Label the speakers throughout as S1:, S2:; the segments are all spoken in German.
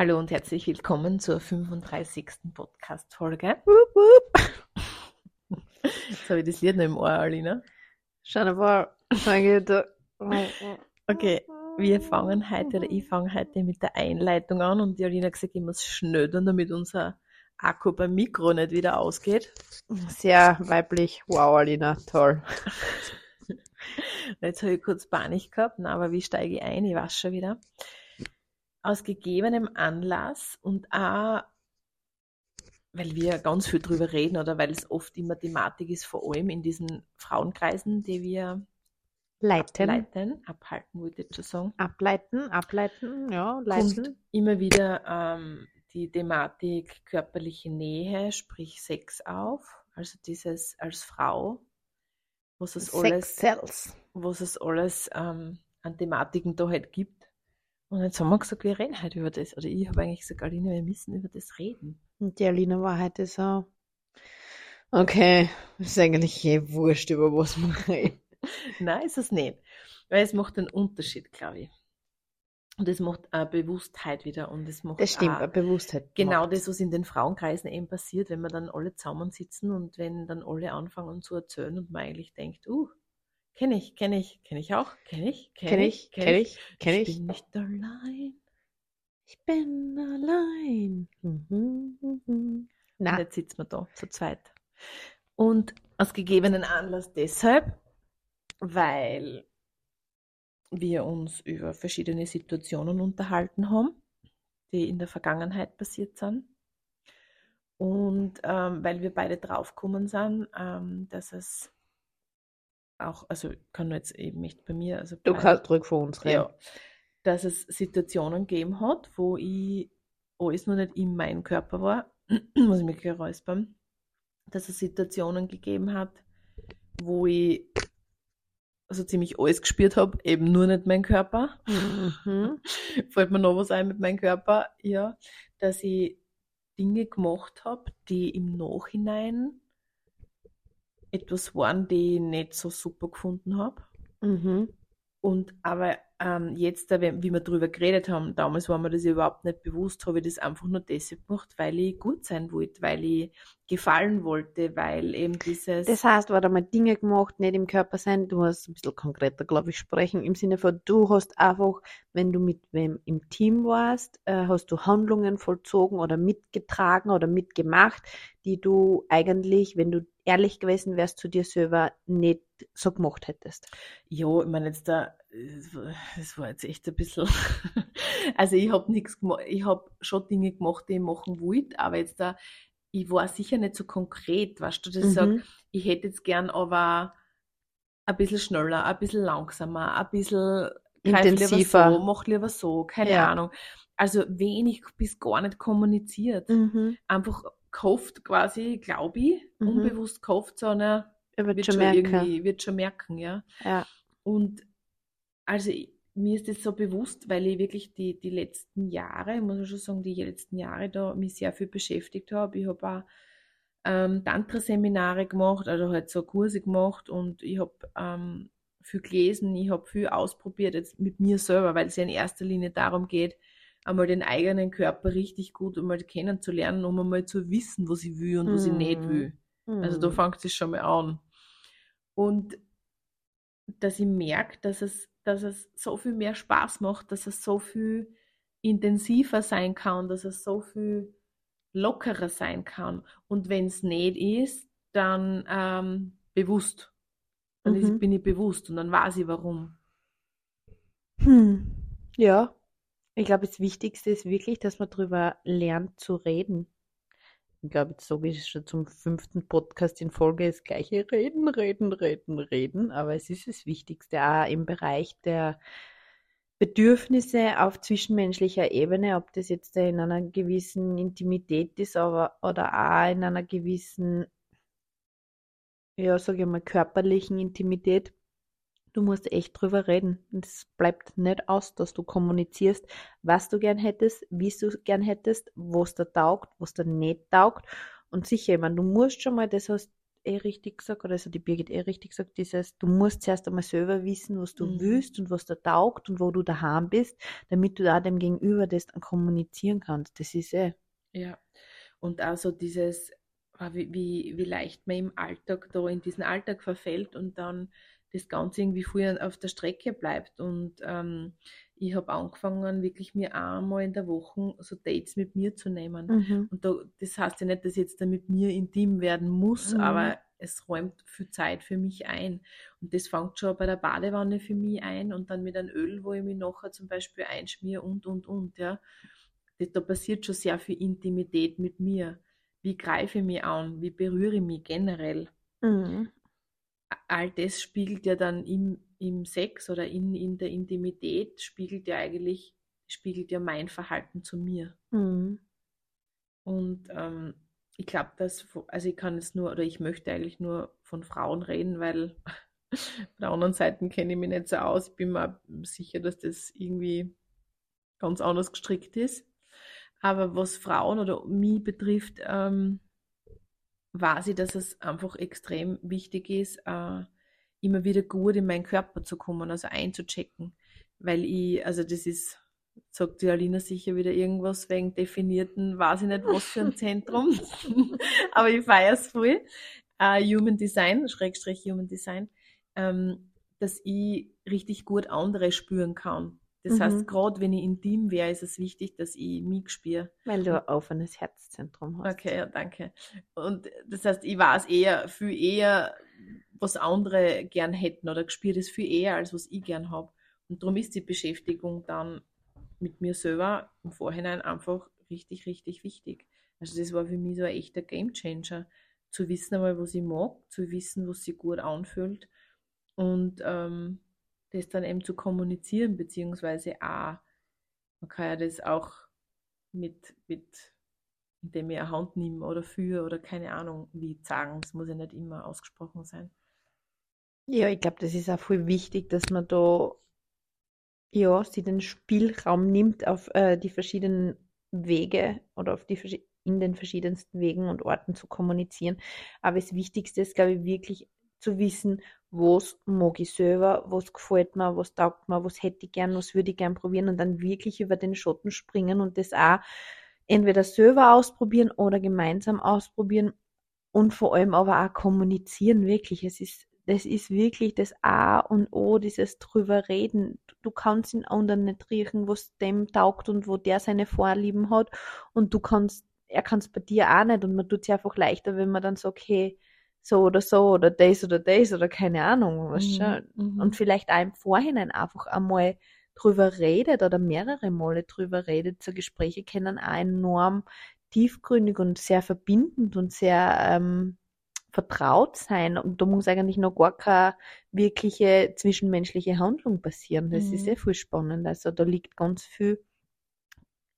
S1: Hallo und herzlich willkommen zur 35. Podcast-Folge. Jetzt habe ich das Lied noch im Ohr, Alina.
S2: Schau mal,
S1: Okay, wir fangen heute, oder ich fange heute mit der Einleitung an und die Alina hat gesagt, ich muss schnödern, damit unser Akku beim Mikro nicht wieder ausgeht.
S2: Sehr weiblich. Wow, Alina, toll.
S1: Jetzt habe ich kurz Panik gehabt, na, aber wie steige ich ein? Ich weiß schon wieder. Aus gegebenem Anlass und auch, weil wir ganz viel drüber reden oder weil es oft immer Thematik ist, vor allem in diesen Frauenkreisen, die wir
S2: Leiten.
S1: leiten, abhalten, wollte ich sagen.
S2: Ableiten, ableiten, ja, leiten.
S1: kommt immer wieder ähm, die Thematik körperliche Nähe, sprich Sex auf. Also dieses als Frau, was es alles,
S2: Sex Cells.
S1: was es alles ähm, an Thematiken da halt gibt. Und jetzt haben wir gesagt, wir reden heute über das. Oder ich habe eigentlich gesagt, Alina, wir müssen über das reden.
S2: Und die Alina war heute so, okay, ist eigentlich eh wurscht, über was man redet.
S1: Nein, ist es nicht. Weil es macht einen Unterschied, glaube ich. Und es macht eine Bewusstheit wieder. Und es macht
S2: Das stimmt, eine Bewusstheit.
S1: Genau
S2: macht.
S1: das, was in den Frauenkreisen eben passiert, wenn wir dann alle zusammensitzen und wenn dann alle anfangen zu erzählen und man eigentlich denkt, uh, kenne ich, kenne ich, kenne ich auch, kenne ich,
S2: Kenn ich, kenn ich, kenn
S1: ich
S2: ich.
S1: bin nicht allein.
S2: Ich bin allein. Mhm, mhm.
S1: Und
S2: Na,
S1: jetzt sitzen wir da zu zweit. Und aus gegebenen Anlass deshalb, weil wir uns über verschiedene Situationen unterhalten haben, die in der Vergangenheit passiert sind. Und ähm, weil wir beide draufgekommen sind, ähm, dass es auch, also ich kann jetzt eben nicht bei mir, also
S2: du kannst ruhig von uns reden.
S1: ja, dass es Situationen gegeben hat, wo ich alles noch nicht in meinem Körper war, muss ich mich gleich räuspern, dass es Situationen gegeben hat, wo ich also ziemlich alles gespürt habe, eben nur nicht mein Körper.
S2: Mhm.
S1: Fällt mir noch was ein mit meinem Körper, ja, dass ich Dinge gemacht habe, die im Nachhinein etwas waren, die ich nicht so super gefunden habe.
S2: Mhm.
S1: Und aber ähm, jetzt, wie wir drüber geredet haben, damals war mir das überhaupt nicht bewusst, habe ich das einfach nur deshalb gemacht, weil ich gut sein wollte, weil ich gefallen wollte, weil eben dieses.
S2: Das heißt, war da mal Dinge gemacht, nicht im Körper sein. Du musst ein bisschen konkreter, glaube ich, sprechen. Im Sinne von, du hast einfach, wenn du mit wem im Team warst, äh, hast du Handlungen vollzogen oder mitgetragen oder mitgemacht, die du eigentlich, wenn du ehrlich gewesen wärst zu dir selber, nicht so gemacht hättest.
S1: Ja, ich meine jetzt da, das war jetzt echt ein bisschen, also ich habe nichts gemacht, ich habe schon Dinge gemacht, die ich machen wollte, aber jetzt da, ich war sicher nicht so konkret, weißt du, dass ich sage,
S2: Mhm.
S1: ich hätte jetzt gern aber ein bisschen schneller, ein bisschen langsamer, ein bisschen
S2: Intensiver.
S1: lieber so, mach lieber so, keine
S2: Ja.
S1: Ahnung. Also wenig bis gar nicht kommuniziert.
S2: Mhm.
S1: Einfach gehofft quasi, glaube ich,
S2: Mhm.
S1: unbewusst gehofft, so eine,
S2: Er wird
S1: wird
S2: schon
S1: schon
S2: merken.
S1: irgendwie, wird schon merken, ja.
S2: Ja.
S1: Und also mir ist das so bewusst, weil ich wirklich die, die letzten Jahre, ich muss schon sagen, die letzten Jahre da mich sehr viel beschäftigt habe. Ich habe auch ähm, Tantra-Seminare gemacht, also halt so Kurse gemacht und ich habe ähm, viel gelesen, ich habe viel ausprobiert jetzt mit mir selber, weil es ja in erster Linie darum geht, einmal den eigenen Körper richtig gut einmal kennenzulernen, um einmal zu wissen, was ich will und was ich nicht
S2: Mhm.
S1: will. Also da
S2: Mhm.
S1: fängt es schon mal an. Und dass ich merke, dass es, dass es so viel mehr Spaß macht, dass es so viel intensiver sein kann, dass es so viel lockerer sein kann. Und wenn es nicht ist, dann ähm, bewusst. Dann ist,
S2: Mhm.
S1: bin ich bewusst und dann weiß ich warum.
S2: Hm. Ja, ich glaube, das Wichtigste ist wirklich, dass man darüber lernt zu reden. Ich glaube, jetzt sage ich schon zum fünften Podcast in Folge das gleiche Reden, reden, reden, reden. Aber es ist das Wichtigste auch im Bereich der Bedürfnisse auf zwischenmenschlicher Ebene, ob das jetzt in einer gewissen Intimität ist, aber oder auch in einer gewissen, ja, sage ich mal, körperlichen Intimität. Du musst echt drüber reden. Es bleibt nicht aus, dass du kommunizierst, was du gern hättest, wie du gern hättest, was dir taugt, was dir nicht taugt. Und sicher, ich meine, du musst schon mal das hast, eh richtig gesagt, oder also die Birgit eh richtig gesagt, dieses, du musst zuerst einmal selber wissen, was du
S1: Mhm.
S2: willst und was da taugt und wo du daheim bist, damit du da dem Gegenüber das dann kommunizieren kannst. Das ist eh.
S1: Ja. Und also dieses, ah, wie, wie, wie leicht man im Alltag da in diesen Alltag verfällt und dann das Ganze irgendwie früher auf der Strecke bleibt. Und ähm, ich habe angefangen, wirklich mir einmal in der Woche so Dates mit mir zu nehmen.
S2: Mhm.
S1: Und da, das heißt ja nicht, dass ich jetzt da mit mir intim werden muss,
S2: Mhm.
S1: aber es räumt viel Zeit für mich ein. Und das fängt schon bei der Badewanne für mich ein und dann mit einem Öl, wo ich mich nachher zum Beispiel einschmier und, und, und, ja. Das, da passiert schon sehr viel Intimität mit mir. Wie greife ich mich an? Wie berühre ich mich generell?
S2: Mhm.
S1: All das spiegelt ja dann im, im Sex oder in, in der Intimität, spiegelt ja eigentlich, spiegelt ja mein Verhalten zu mir.
S2: Mhm.
S1: Und ähm, ich glaube, dass, also ich kann es nur, oder ich möchte eigentlich nur von Frauen reden, weil von der anderen Seite kenne ich mich nicht so aus. Ich bin mir sicher, dass das irgendwie ganz anders gestrickt ist. Aber was Frauen oder mich betrifft, ähm, weiß ich, dass es einfach extrem wichtig ist, äh, immer wieder gut in meinen Körper zu kommen, also einzuchecken. Weil ich, also das ist, sagt die Alina sicher wieder irgendwas wegen definierten, weiß ich nicht was für ein Zentrum, aber ich feiere es voll. Äh, Human Design, Schrägstrich Human Design, ähm, dass ich richtig gut andere spüren kann. Das
S2: Mhm.
S1: heißt, gerade wenn ich intim wäre, ist es wichtig, dass ich mich spüre.
S2: Weil du ein offenes Herzzentrum hast.
S1: Okay, ja, danke. Und das heißt, ich weiß eher, viel eher, was andere gern hätten oder spüre das viel eher, als was ich gern habe. Und darum ist die Beschäftigung dann mit mir selber im Vorhinein einfach richtig, richtig wichtig. Also das war für mich so ein echter Gamechanger, zu wissen einmal, was ich mag, zu wissen, was sich gut anfühlt und ähm, das dann eben zu kommunizieren, beziehungsweise auch, man kann ja das auch mit, mit indem ich eine Hand nehme oder für oder keine Ahnung, wie sagen. Das muss ja nicht immer ausgesprochen sein.
S2: Ja, ich glaube, das ist auch voll wichtig, dass man da ja, sie den Spielraum nimmt auf äh, die verschiedenen Wege oder auf die in den verschiedensten Wegen und Orten zu kommunizieren. Aber das Wichtigste ist, glaube ich, wirklich zu wissen, was mag ich selber, was gefällt mir, was taugt mir, was hätte ich gern, was würde ich gern probieren und dann wirklich über den Schotten springen und das auch entweder selber ausprobieren oder gemeinsam ausprobieren und vor allem aber auch kommunizieren, wirklich. Es ist, das ist wirklich das A und O, dieses drüber reden. Du kannst den anderen nicht riechen, was dem taugt und wo der seine Vorlieben hat. Und du kannst, er kann es bei dir auch nicht. Und man tut es einfach leichter, wenn man dann sagt, hey, so oder so oder das oder das oder keine Ahnung, was schon.
S1: Mhm.
S2: Und vielleicht auch im Vorhinein einfach einmal drüber redet oder mehrere Male drüber redet. So Gespräche können auch enorm tiefgründig und sehr verbindend und sehr ähm, vertraut sein. Und da muss eigentlich noch gar keine wirkliche zwischenmenschliche Handlung passieren. Das ist
S1: Mhm.
S2: eh viel spannend. Also da liegt ganz viel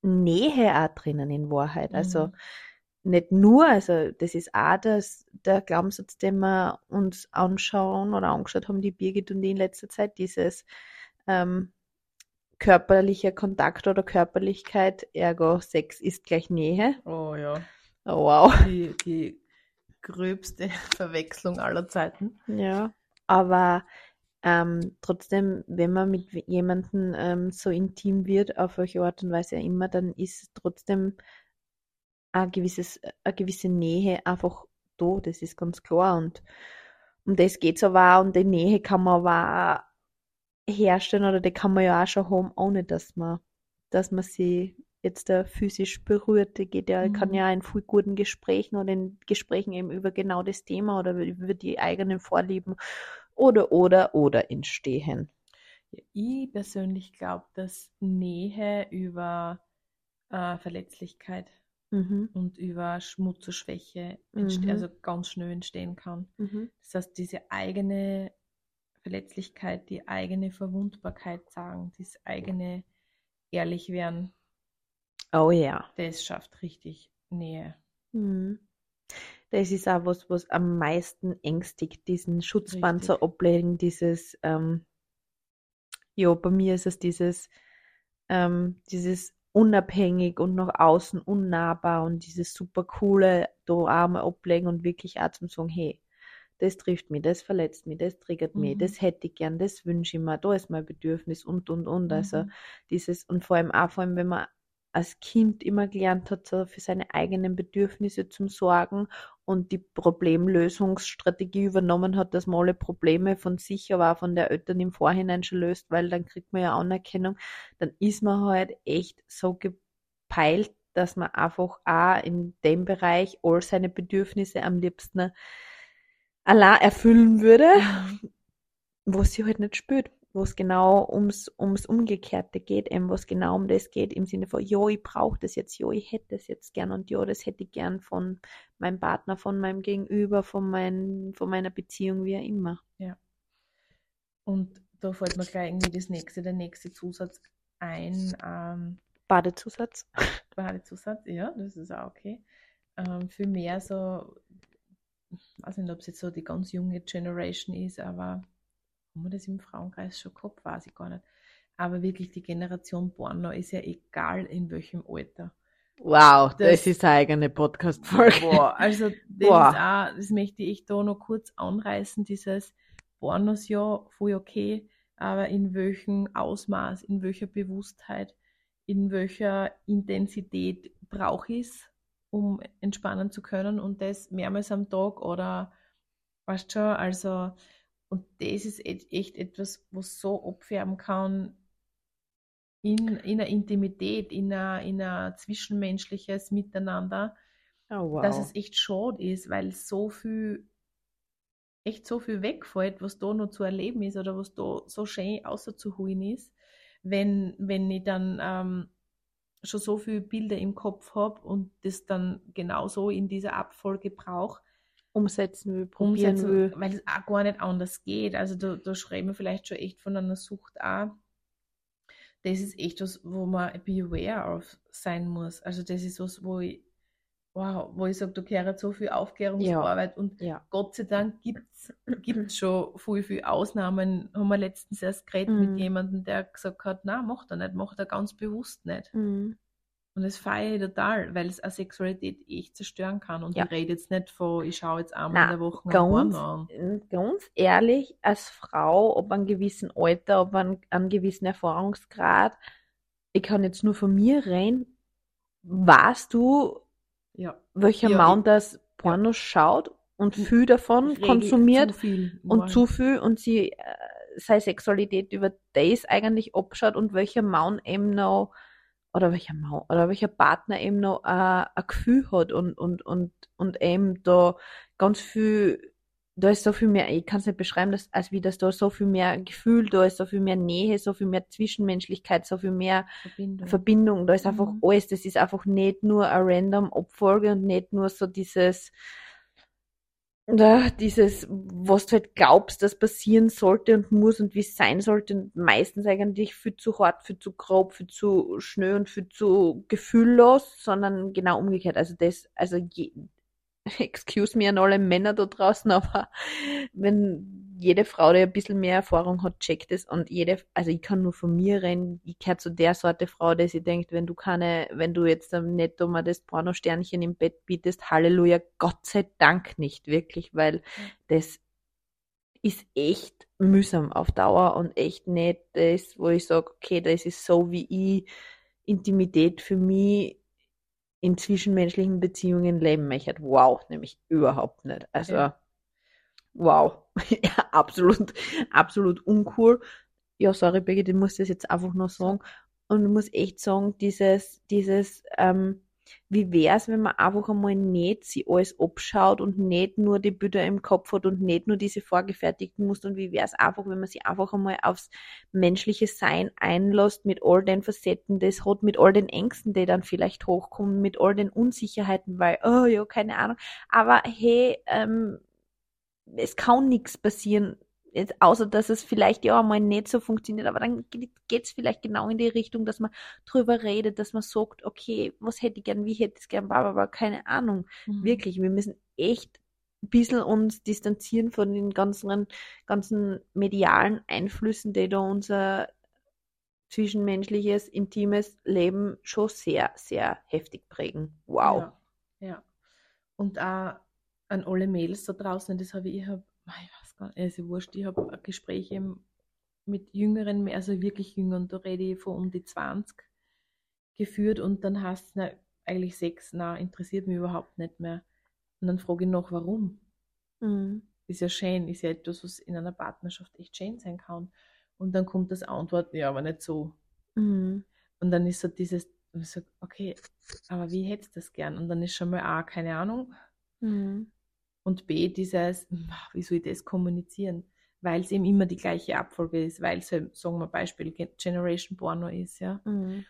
S2: Nähe auch drinnen in Wahrheit. Also
S1: Mhm.
S2: Nicht nur, also das ist auch das, der Glaubenssatz, den wir uns anschauen oder angeschaut haben, die Birgit und ich in letzter Zeit, dieses ähm, körperlicher Kontakt oder Körperlichkeit, ergo Sex ist gleich Nähe.
S1: Oh ja,
S2: Oh, wow.
S1: die, die gröbste Verwechslung aller Zeiten.
S2: Ja, aber ähm, trotzdem, wenn man mit jemandem ähm, so intim wird, auf welche Art und Weise auch immer, dann ist es trotzdem ein gewisses, eine gewisse Nähe einfach da, das ist ganz klar. Und um das geht's aber auch, und die Nähe kann man aber auch herstellen oder die kann man ja auch schon haben, ohne dass man, dass man sie jetzt da physisch berührt. Die geht ja, kann
S1: Mhm.
S2: ja in viel guten Gesprächen oder in Gesprächen eben über genau das Thema oder über die eigenen Vorlieben oder, oder, oder entstehen.
S1: Ich persönlich glaube, dass Nähe über äh, Verletzlichkeit
S2: Mhm.
S1: und über Schmutz und Schwäche entste-
S2: Mhm.
S1: also ganz schnell entstehen kann.
S2: Mhm.
S1: Das heißt, diese eigene Verletzlichkeit, die eigene Verwundbarkeit sagen, das eigene ehrlich werden,
S2: Oh ja.
S1: das schafft richtig Nähe.
S2: Mhm. Das ist auch was, was am meisten ängstigt, diesen Schutzpanzer
S1: Richtig.
S2: ablegen, dieses, ähm, ja, bei mir ist es dieses, ähm, dieses unabhängig und nach außen unnahbar und dieses super coole da mal ablegen und wirklich auch zum sagen, hey, das trifft mich, das verletzt mich, das triggert mich,
S1: Mhm.
S2: das hätte ich gern, das wünsche ich mir, da ist mein Bedürfnis und, und, und. Also
S1: Mhm.
S2: dieses, und vor allem auch, vor allem, wenn man als Kind immer gelernt hat, für seine eigenen Bedürfnisse zu sorgen und die Problemlösungsstrategie übernommen hat, dass man alle Probleme von sich, aber auch von der Eltern im Vorhinein schon löst, weil dann kriegt man ja Anerkennung, dann ist man halt echt so gepeilt, dass man einfach auch in dem Bereich all seine Bedürfnisse am liebsten allein erfüllen würde,
S1: Mhm.
S2: wo sie halt nicht spürt, wo es genau ums, ums Umgekehrte geht, eben wo es genau um das geht, im Sinne von, jo, ich brauche das jetzt, jo, ich hätte das jetzt gern und jo, das hätte ich gern von meinem Partner, von meinem Gegenüber, von, mein, von meiner Beziehung, wie auch immer.
S1: Und da fällt mir gleich irgendwie das nächste, der nächste Zusatz ein. Ähm,
S2: Badezusatz.
S1: Badezusatz, ja, das ist auch okay. Ähm, für mehr so, ich weiß nicht, ob es jetzt so die ganz junge Generation ist, aber haben wir das im Frauenkreis schon gehabt, weiß ich gar nicht. Aber wirklich die Generation Porno ist ja egal in welchem Alter.
S2: Wow,
S1: Das-
S2: das, ist eine eigene Podcast-Folge.
S1: Boah, also das ist auch, das möchte ich da noch kurz anreißen, dieses Pornos ja, voll okay, aber in welchem Ausmaß, in welcher Bewusstheit, in welcher Intensität brauche ich es, um entspannen zu können und das mehrmals am Tag oder weißt schon, also und das ist echt etwas, was so abfärben kann in, in einer Intimität, in ein in ein zwischenmenschliches Miteinander,
S2: Oh, wow.
S1: dass es echt schade ist, weil so viel, echt so viel wegfällt, was da noch zu erleben ist oder was da so schön außerzuholen ist, wenn, wenn ich dann ähm, schon so viele Bilder im Kopf habe und das dann genauso in dieser Abfolge brauche,
S2: umsetzen will, probieren
S1: umsetzen,
S2: will.
S1: weil es auch gar nicht anders geht. Also da, da schreiben wir vielleicht schon echt von einer Sucht auch. Das ist echt was, wo man beware of sein muss. Also das ist was, wo ich, wow, wo ich sage, da gehört so viel Aufklärungsarbeit und
S2: Ja.
S1: Gott sei Dank gibt es schon viel, viel Ausnahmen. Haben wir letztens erst geredet
S2: Mhm.
S1: mit jemandem, der gesagt hat, na, macht er nicht, macht er ganz bewusst nicht.
S2: Mhm.
S1: Und das feiere ich total, weil es eine Sexualität echt zerstören kann. Und
S2: Ja.
S1: ich rede jetzt nicht von, ich schaue jetzt einmal
S2: Na,
S1: in der Woche
S2: ganz,
S1: an.
S2: ganz ehrlich, als Frau, ob einem gewissen Alter, ob an einem gewissen Erfahrungsgrad, ich kann jetzt nur von mir reden, weißt du,
S1: Ja.
S2: welcher
S1: Ja,
S2: Mann das Porno schaut und viel davon konsumiert
S1: zu viel.
S2: und zu viel und sie äh, seine Sexualität über das eigentlich abschaut und welcher Mann eben noch oder welcher Mann oder welcher Partner eben noch äh, ein Gefühl hat und, und, und, und eben da ganz viel, da ist so viel mehr, ich kann es nicht beschreiben, dass, als wie das da so viel mehr Gefühl, da ist so viel mehr Nähe, so viel mehr Zwischenmenschlichkeit, so viel mehr
S1: Verbindung.
S2: Verbindung, da ist einfach
S1: Mhm.
S2: alles, das ist einfach nicht nur eine random Abfolge und nicht nur so dieses, da, dieses, was du halt glaubst, das passieren sollte und muss und wie es sein sollte und meistens eigentlich viel zu hart, viel zu grob, viel zu schnell und viel zu gefühllos, sondern genau umgekehrt. Also das, also je, excuse me an alle Männer da draußen, aber wenn jede Frau, die ein bisschen mehr Erfahrung hat, checkt es und jede, also ich kann nur von mir reden, ich gehöre zu der Sorte Frau, die sich denkt, wenn du keine, wenn du jetzt nicht mal das Pornosternchen im Bett bietest, Halleluja, Gott sei Dank nicht, wirklich, weil das ist echt mühsam auf Dauer und echt nicht das, wo ich sage, okay, das ist so wie ich Intimität für mich in zwischenmenschlichen Beziehungen leben möchte. Wow, nämlich überhaupt nicht. Also,
S1: Ja.
S2: wow. ja, absolut, absolut uncool. Ja, sorry, Birgit, ich muss das jetzt einfach nur sagen. Und ich muss echt sagen, dieses, dieses, ähm, wie wär's, wenn man einfach einmal nicht sich alles abschaut und nicht nur die Bilder im Kopf hat und nicht nur diese vorgefertigten Muster und wie wär's einfach, wenn man sich einfach einmal aufs menschliche Sein einlässt mit all den Facetten, das hat mit all den Ängsten, die dann vielleicht hochkommen, mit all den Unsicherheiten, weil, oh ja, keine Ahnung. Aber hey, ähm, es kann nichts passieren, jetzt, außer dass es vielleicht ja mal nicht so funktioniert, aber dann geht es vielleicht genau in die Richtung, dass man drüber redet, dass man sagt, okay, was hätte ich gern, wie hätte ich es gern, aber keine Ahnung.
S1: Mhm.
S2: Wirklich, wir müssen echt ein bisschen uns distanzieren von den ganzen, ganzen medialen Einflüssen, die da unser zwischenmenschliches, intimes Leben schon sehr, sehr heftig prägen. Wow.
S1: Ja, ja. Und auch, an alle Mädels da draußen, das habe ich, ich habe, ich weiß gar nicht, also wurscht, ich habe Gespräche mit jüngeren, also wirklich jüngeren, da rede ich von um die 20 geführt und dann hast du eigentlich sechs, na, interessiert mich überhaupt nicht mehr. Und dann frage ich noch, warum? Mhm. Ist ja schön, ist ja etwas, was in einer Partnerschaft echt schön sein kann. Und dann kommt das Antwort, ja, aber nicht so. Mhm. Und dann ist so dieses, ich sag, okay, aber wie hättest du das gern? Und dann ist schon mal A, keine Ahnung. Mhm. Und B, dieses, wie soll ich das kommunizieren? Weil es eben immer die gleiche Abfolge ist, weil es, halt, sagen wir Beispiel, Generation Porno ist, ja. Mhm.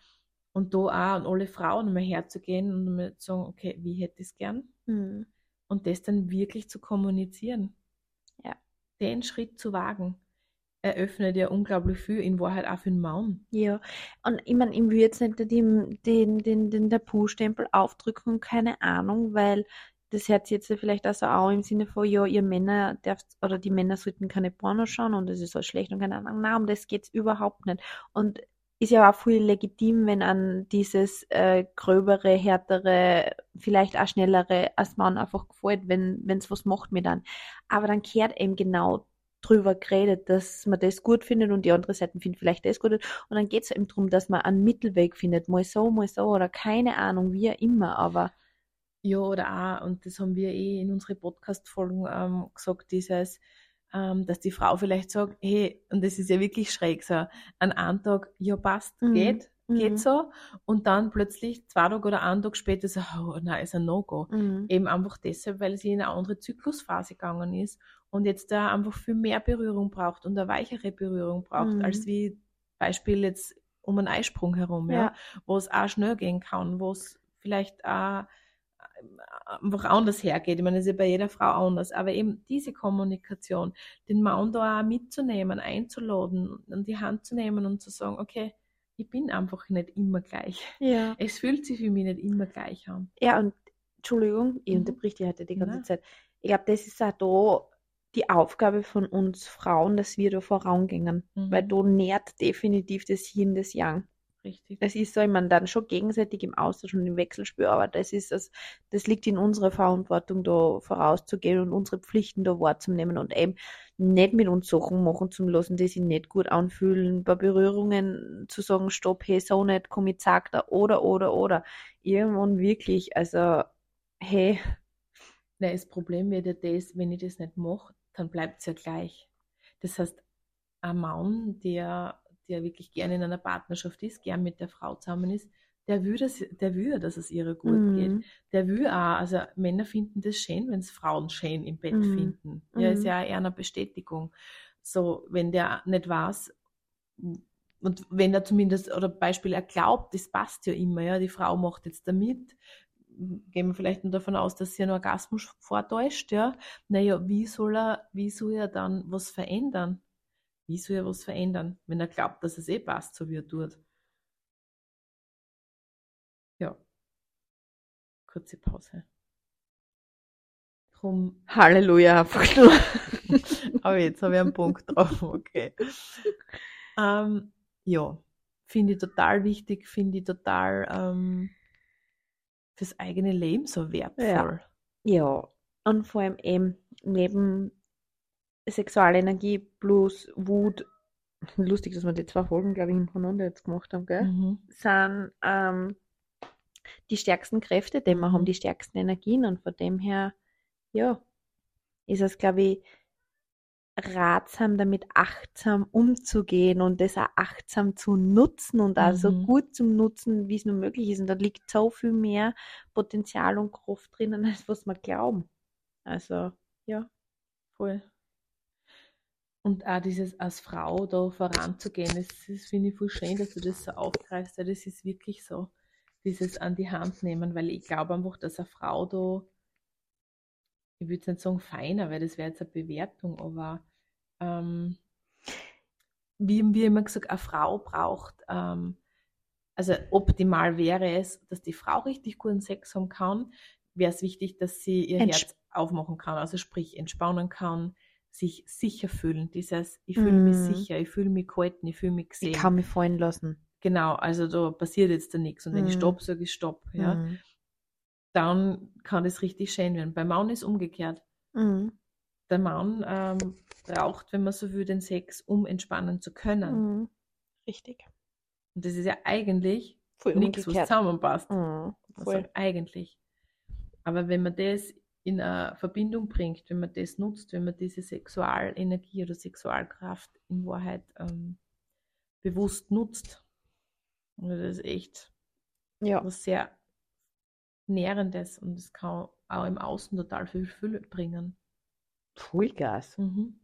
S1: Und da auch an alle Frauen mal herzugehen und mal zu sagen, okay, wie hätte ich es gern? Mhm. Und das dann wirklich zu kommunizieren. Ja. Den Schritt zu wagen eröffnet ja unglaublich viel, in Wahrheit auch für den Mann.
S2: Ja, und ich meine, ich würde jetzt nicht den, den, den, den Tapu-Stempel aufdrücken, keine Ahnung, weil das hört sich jetzt vielleicht also auch im Sinne von, ja, ihr Männer darfst, oder die Männer sollten keine Porno schauen und das ist so schlecht und keine Ahnung. Nein, um das geht es überhaupt nicht. Und ist ja auch viel legitim, wenn an dieses äh, gröbere, härtere, vielleicht auch schnellere als Mann einfach gefällt, wenn es was macht mir dann. Aber dann kehrt eben genau drüber geredet, dass man das gut findet und die andere Seite findet vielleicht das gut. Und dann geht es eben darum, dass man einen Mittelweg findet, mal so, mal so oder keine Ahnung, wie immer, aber.
S1: Ja, oder auch, und das haben wir eh in unseren Podcast-Folgen ähm, gesagt, dieses, ähm, dass die Frau vielleicht sagt, hey, und das ist ja wirklich schräg, so, an einem Tag, ja passt, mhm. geht, geht mhm. so, und dann plötzlich zwei Tage oder einen Tag später so, oh nein, ist ein No-Go. Mhm. Eben einfach deshalb, weil sie in eine andere Zyklusphase gegangen ist und jetzt da einfach viel mehr Berührung braucht und eine weichere Berührung braucht, mhm. als wie Beispiel jetzt um einen Eisprung herum, ja, ja wo es auch schnell gehen kann, wo es vielleicht auch einfach anders hergeht. Ich meine, das ist ja bei jeder Frau anders, aber eben diese Kommunikation, den Mann da auch mitzunehmen, einzuladen, an die Hand zu nehmen und zu sagen, okay, ich bin einfach nicht immer gleich. Ja. Es fühlt sich für mich nicht immer gleich an.
S2: Ja, und Entschuldigung, ich mhm. unterbrich dich heute die ganze ja. Zeit. Ich glaube, das ist auch da die Aufgabe von uns Frauen, dass wir da vorangehen, mhm. weil du nährt definitiv das Hirn des Yang. Richtig. Es ist so, ich meine, dann schon gegenseitig im Austausch und im Wechselspiel, aber das ist das, das liegt in unserer Verantwortung, da vorauszugehen und unsere Pflichten da wahrzunehmen und eben nicht mit uns Sachen machen zu lassen, die sich nicht gut anfühlen, bei Berührungen zu sagen, stopp, hey, so nicht, komm, ich zack da, oder, oder, oder. Irgendwann wirklich, also, hey.
S1: Na, das Problem wird ja das, wenn ich das nicht mache, dann bleibt es ja gleich. Das heißt, ein Mann, der, der wirklich gerne in einer Partnerschaft ist, gern mit der Frau zusammen ist, der will, das, der will, dass es ihr gut mhm. geht. Der will auch, also Männer finden das schön, wenn es Frauen schön im Bett mhm. finden. Ja, ist mhm. ja eher eine Bestätigung. So, wenn der nicht weiß, und wenn er zumindest, oder Beispiel, er glaubt, das passt ja immer, ja, die Frau macht jetzt damit, gehen wir vielleicht nur davon aus, dass sie einen Orgasmus vortäuscht, ja, naja, wie soll er, wie soll er dann was verändern? Wie soll er was verändern, wenn er glaubt, dass es eh passt, so wie er tut? Ja. Kurze Pause.
S2: Drum. Halleluja, einfach nur.
S1: Aber jetzt habe ich einen Punkt drauf, okay. Ähm, ja, finde ich total wichtig, finde ich total ähm, fürs eigene Leben so wertvoll.
S2: Ja. ja, und vor allem eben neben Sexualenergie plus Wut, lustig, dass wir die zwei Folgen, glaube ich, hintereinander jetzt gemacht haben, gell? Mhm. sind ähm, die stärksten Kräfte, die wir haben, die stärksten Energien und von dem her, ja, ist es, glaube ich, ratsam, damit achtsam umzugehen und das auch achtsam zu nutzen und auch so mhm. gut zum Nutzen, wie es nur möglich ist. Und da liegt so viel mehr Potenzial und Kraft drinnen, als was wir glauben. Also, ja.
S1: Voll. Und auch dieses als Frau da voranzugehen, das, das finde ich voll schön, dass du das so aufgreifst, weil das ist wirklich so, dieses an die Hand nehmen, weil ich glaube einfach, dass eine Frau da ich würde nicht sagen feiner, weil das wäre jetzt eine Bewertung, aber ähm, wie wir immer gesagt, eine Frau braucht, ähm, also optimal wäre es, dass die Frau richtig guten Sex haben kann, wäre es wichtig, dass sie ihr Entsch Herz aufmachen kann, also sprich entspannen kann, sich sicher fühlen. Dieses, ich fühle mm. mich mhm. sicher, ich fühle mich gehalten, ich fühle mich gesehen.
S2: Ich kann mich fallen lassen.
S1: Genau, also da passiert jetzt da nichts. Und wenn mm. ich mhm. stopp, sage ich stopp. Ja? Mm. dann kann es richtig schön werden. Beim Mann ist umgekehrt.
S2: Mhm.
S1: Der Mann ähm, braucht, wenn man so will, den Sex, um entspannen zu können.
S2: Richtig.
S1: Und das ist ja eigentlich nichts, was zusammenpasst.
S2: Mhm.
S1: Also
S2: Voll.
S1: eigentlich. Aber wenn man das in eine Verbindung bringt, wenn man das nutzt, wenn man diese Sexualenergie oder Sexualkraft in Wahrheit ähm, bewusst nutzt, und das ist echt
S2: Ja.
S1: was sehr Nährendes und es kann auch im Außen total viel Fülle bringen.
S2: Vollgas.
S1: Mhm.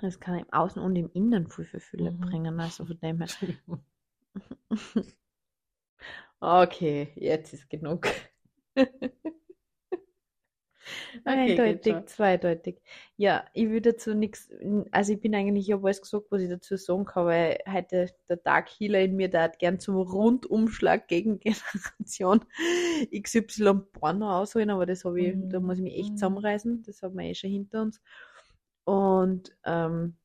S2: Das kann im Außen und im Innen viel, viel Fülle
S1: Mhm.
S2: bringen. Also von dem her. Okay, jetzt ist genug.
S1: Okay,
S2: Eindeutig, zweideutig. Ja, ich will dazu nichts, also ich bin eigentlich, ich habe alles gesagt, was ich dazu sagen kann, weil heute der Dark Healer in mir, der hat gern zum Rundumschlag gegen Generation XY Porno ausholen, aber das habe ich, da
S1: Mhm.
S2: muss ich mich echt
S1: Mhm.
S2: zusammenreißen, das haben wir eh schon hinter uns. Und ähm,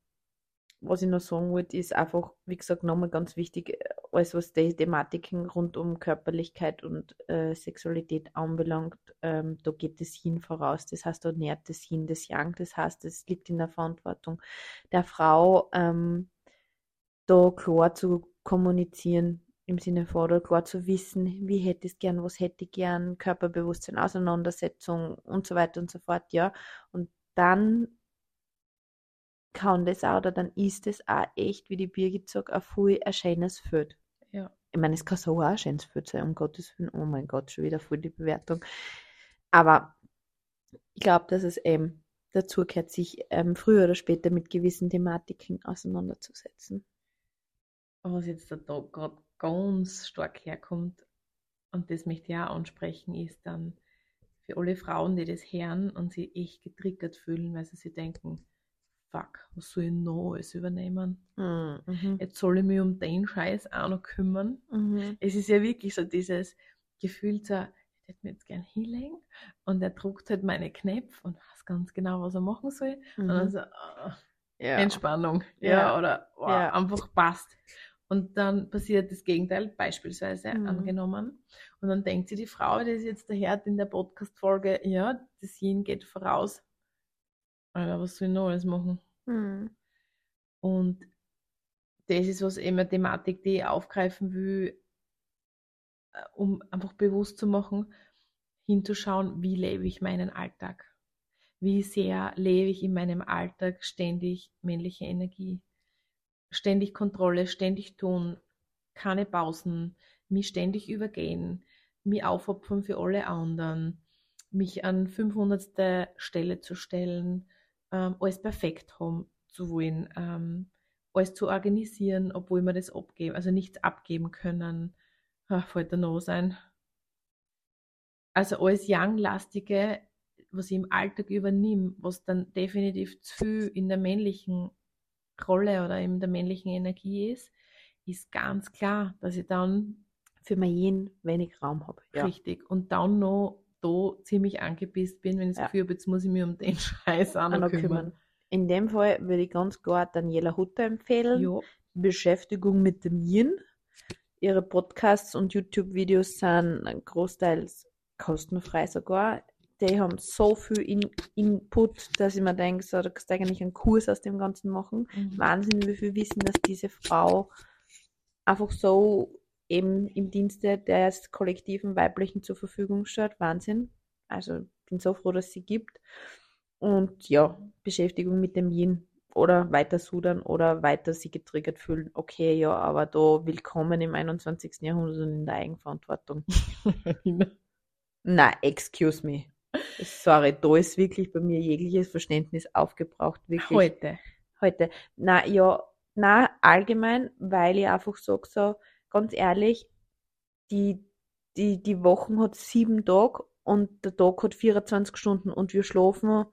S2: was ich noch sagen wollte, ist einfach, wie gesagt, nochmal ganz wichtig, äh, alles was die Thematiken rund um Körperlichkeit und äh, Sexualität anbelangt, ähm, da geht das Hin voraus. Das heißt, da nährt das Hin das Yang. Das heißt, es liegt in der Verantwortung der Frau, ähm, da klar zu kommunizieren, im Sinne von, oder klar zu wissen, wie hätte ich es gern, was hätte ich gern, Körperbewusstsein, Auseinandersetzung und so weiter und so fort, ja. Und dann kann das auch, oder dann ist es auch echt, wie die Birgit sagt, ein voll ein schönes Feld.
S1: Ja.
S2: Ich meine, es kann so auch ein schönes Feld sein, um Gottes Willen. Oh mein Gott, schon wieder voll die Bewertung. Aber ich glaube, dass es eben dazu gehört, sich ähm, früher oder später mit gewissen Thematiken auseinanderzusetzen.
S1: Was jetzt da gerade ganz stark herkommt, und das möchte ich auch ansprechen, ist dann für alle Frauen, die das hören und sich echt getriggert fühlen, weil sie sich denken, fuck, was soll ich noch alles übernehmen?
S2: Mhm.
S1: Jetzt soll ich mich um den Scheiß auch noch kümmern.
S2: Mhm.
S1: Es ist ja wirklich so dieses Gefühl, so, ich hätte mir jetzt gern hinlegen und er druckt halt meine Knöpfe und weiß ganz genau, was er machen soll. Und dann
S2: Mhm.
S1: so, ah,
S2: Ja.
S1: Entspannung, ja,
S2: Ja.
S1: oder oh,
S2: Ja.
S1: einfach passt. Und dann passiert das Gegenteil, beispielsweise
S2: Mhm.
S1: angenommen. Und dann denkt sich die Frau, die ist jetzt der Herd in der Podcast-Folge, ja, das Yin geht voraus. Alter, was soll ich noch alles machen?
S2: Mhm.
S1: Und das ist was eine Thematik, die ich aufgreifen will, äh, um einfach bewusst zu machen, hinzuschauen, wie lebe ich meinen Alltag? Wie sehr lebe ich in meinem Alltag ständig männliche Energie? Ständig Kontrolle, ständig tun, keine Pausen, mich ständig übergehen, mich aufopfern für alle anderen, mich an 500. Stelle zu stellen, ähm, alles perfekt haben zu wollen, ähm, alles zu organisieren, obwohl wir das abgeben, also nichts abgeben können. Ach, fällt da noch sein. Also alles Young-lastige, was ich im Alltag übernehme, was dann definitiv zu viel in der männlichen Rolle oder in der männlichen Energie ist, ist ganz klar, dass ich dann
S2: Für mein Yin wenig Raum habe. Ja.
S1: richtig und dann noch da ziemlich angepisst bin, wenn ich das
S2: Ja.
S1: Gefühl habe, jetzt muss ich mich um den Scheiß auch noch kümmern.
S2: In dem Fall würde ich ganz klar Daniela Hutter empfehlen.
S1: Ja,
S2: Beschäftigung mit dem Yin. Ihre Podcasts und YouTube-Videos sind großteils kostenfrei sogar. Die haben so viel in Input, dass ich mir denke, so, da kannst du eigentlich einen Kurs aus dem Ganzen machen.
S1: mhm.
S2: Wahnsinn, wie viel Wissen, dass diese Frau einfach so eben im Dienste des kollektiven Weiblichen zur Verfügung steht. Wahnsinn. Also bin so froh, dass sie gibt. Und ja, Beschäftigung mit dem Yin oder weiter sudern oder weiter sie getriggert fühlen. Okay, ja, aber da willkommen im 21. Jahrhundert und in der Eigenverantwortung. Na, excuse me. Sorry, da ist wirklich bei mir jegliches Verständnis aufgebraucht. Wirklich
S1: Heute.
S2: heute. Na ja, na allgemein, weil ich einfach sage so, ganz ehrlich, die, die, die Wochen hat sieben Tage und der Tag hat 24 Stunden und wir schlafen,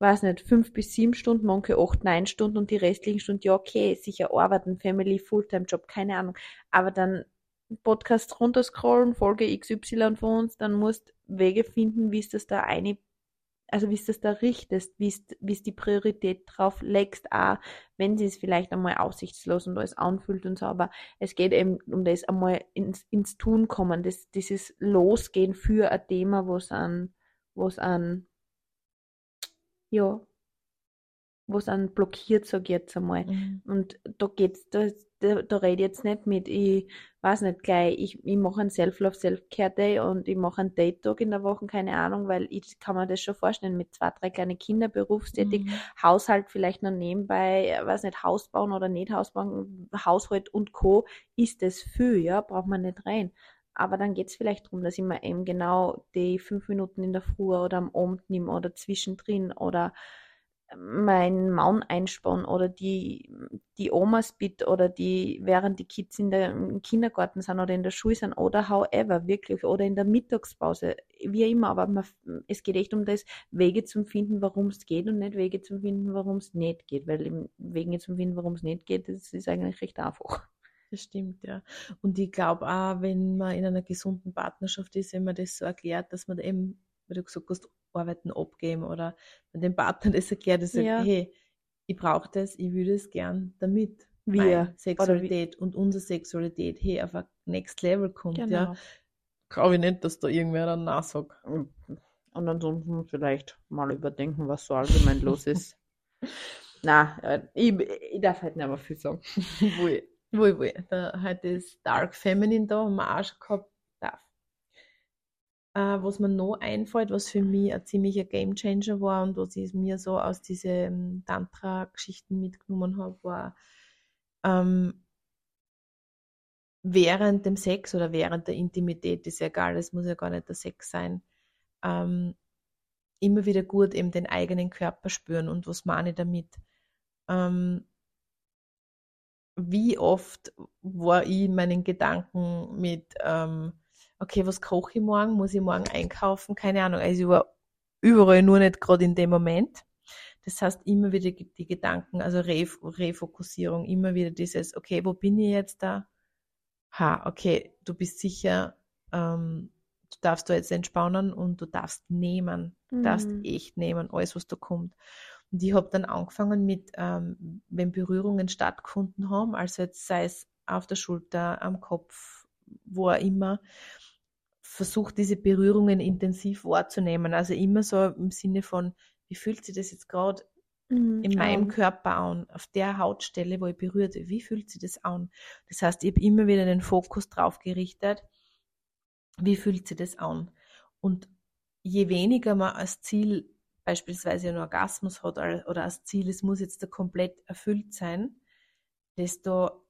S2: weiß nicht, fünf bis sieben Stunden, manche acht, neun Stunden und die restlichen Stunden, ja okay, sicher arbeiten, Family, Fulltime-Job, keine Ahnung, aber dann Podcast runterscrollen, Folge XY von uns, dann musst Wege finden, wie es das da eine also wie du es da richtest, wie es die Priorität drauf legst, auch wenn sie es vielleicht einmal aussichtslos und alles anfühlt und so, aber es geht eben um das einmal ins, ins Tun kommen, das, dieses Losgehen für ein Thema, wo es an, wo es an, ja, wo es an blockiert, sag ich jetzt einmal. Mhm. Und da geht's, da, da, da rede ich jetzt nicht mit, ich weiß nicht gleich, ich, ich mache einen Self-Love, Self-Care-Day und ich mache einen Date-Tag in der Woche, keine Ahnung, weil ich kann mir das schon vorstellen, mit zwei, drei kleinen Kindern, berufstätig, mhm. Haushalt vielleicht noch nebenbei, weiß nicht, Haus bauen oder nicht Haus bauen, Haushalt und Co. ist das viel, ja, braucht man nicht rein. Aber dann geht es vielleicht darum, dass ich mir eben genau die fünf Minuten in der Früh oder am Abend nehme oder zwischendrin oder mein Mann einspannen oder die, die Omas bitte oder die, während die Kids in der, im Kindergarten sind oder in der Schule sind oder however, wirklich, oder in der Mittagspause, wie immer, aber man, es geht echt um das, Wege zu finden, warum es geht und nicht Wege zu finden, warum es nicht geht, weil Wege zu finden, warum es nicht geht, das ist eigentlich recht einfach.
S1: Das stimmt, ja. Und ich glaube auch, wenn man in einer gesunden Partnerschaft ist, wenn man das so erklärt, dass man eben, wie du gesagt hast, Arbeiten abgeben oder wenn dem Partner das erklärt, dass ja. sagt, hey, ich brauche das, ich würde es gern, damit wir Sexualität und unsere Sexualität hey, auf ein Next Level kommt. Genau. Ja. Glaube ich nicht, dass da irgendwer dann nachsagt.
S2: Und ansonsten vielleicht mal überdenken, was so allgemein los ist. Na, äh, ich, ich darf halt nicht mehr viel sagen.
S1: wohl, wohl, wohl. Da hat das Dark Feminine da, haben wir auch schon gehabt äh, was mir noch einfällt, was für mich ein ziemlicher Gamechanger war und was ich mir so aus diesen Tantra-Geschichten mitgenommen habe, war ähm, während dem Sex oder während der Intimität, ist ja egal, es muss ja gar nicht der Sex sein, ähm, immer wieder gut eben den eigenen Körper spüren. Und was meine ich damit? Ähm, wie oft war ich in meinen Gedanken mit ähm, okay, was koche ich morgen? Muss ich morgen einkaufen? Keine Ahnung. Also ich war überall nur nicht gerade in dem Moment. Das heißt, immer wieder die Gedanken, also Refokussierung, immer wieder dieses, okay, wo bin ich jetzt da? Ha, okay, du bist sicher, ähm, du darfst da jetzt entspannen und du darfst nehmen, du mhm. darfst echt nehmen, alles, was da kommt. Und ich habe dann angefangen mit, ähm, wenn Berührungen stattgefunden haben, also jetzt sei es auf der Schulter, am Kopf, wo auch immer, versucht, diese Berührungen intensiv wahrzunehmen. Also immer so im Sinne von, wie fühlt sich das jetzt gerade mhm, in meinem Körper an, auf der Hautstelle, wo ich berührt, wie fühlt sich das an? Das heißt, ich habe immer wieder den Fokus drauf gerichtet, wie fühlt sich das an? Und je weniger man als Ziel beispielsweise einen Orgasmus hat oder als Ziel, es muss jetzt da komplett erfüllt sein, desto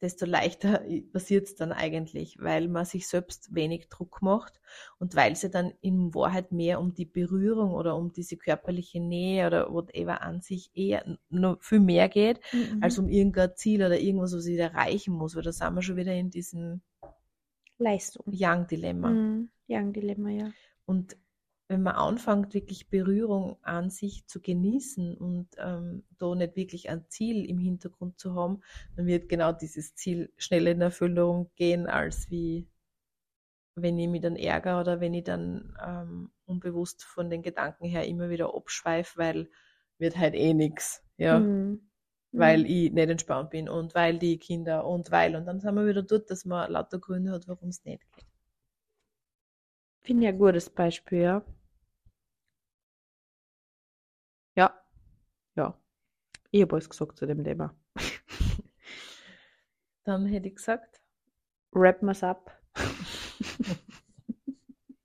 S1: desto leichter passiert es dann eigentlich, weil man sich selbst wenig Druck macht und weil es ja dann in Wahrheit mehr um die Berührung oder um diese körperliche Nähe oder whatever an sich eher noch viel mehr geht, mhm. als um irgendein Ziel oder irgendwas, was ich erreichen muss, weil da sind wir schon wieder in diesem
S2: Leistung.
S1: Young-Dilemma.
S2: Mhm. Young-Dilemma, ja.
S1: Und wenn man anfängt, wirklich Berührung an sich zu genießen und ähm, da nicht wirklich ein Ziel im Hintergrund zu haben, dann wird genau dieses Ziel schneller in Erfüllung gehen, als wie wenn ich mich dann ärgere oder wenn ich dann ähm, unbewusst von den Gedanken her immer wieder abschweife, weil wird halt eh nichts, ja. Mhm. Weil mhm. ich nicht entspannt bin und weil die Kinder und weil. Und dann sind wir wieder dort, dass man lauter Gründe hat, warum es nicht geht.
S2: Finde ich ein gutes Beispiel. Ja. Ja. Ich habe alles gesagt zu dem Thema.
S1: Dann hätte ich gesagt.
S2: Wrap wir's up.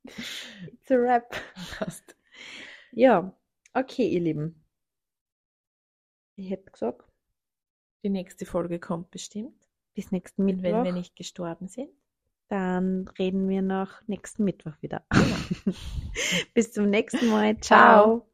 S2: It's a wrap. Passt. Ja, okay, ihr Lieben. Ich hätte gesagt.
S1: Die nächste Folge kommt bestimmt.
S2: Bis nächsten Mittwoch.
S1: Wenn wir nicht gestorben sind.
S2: Dann reden wir noch nächsten Mittwoch wieder. Ja. Bis zum nächsten Mal. Ciao. Ciao.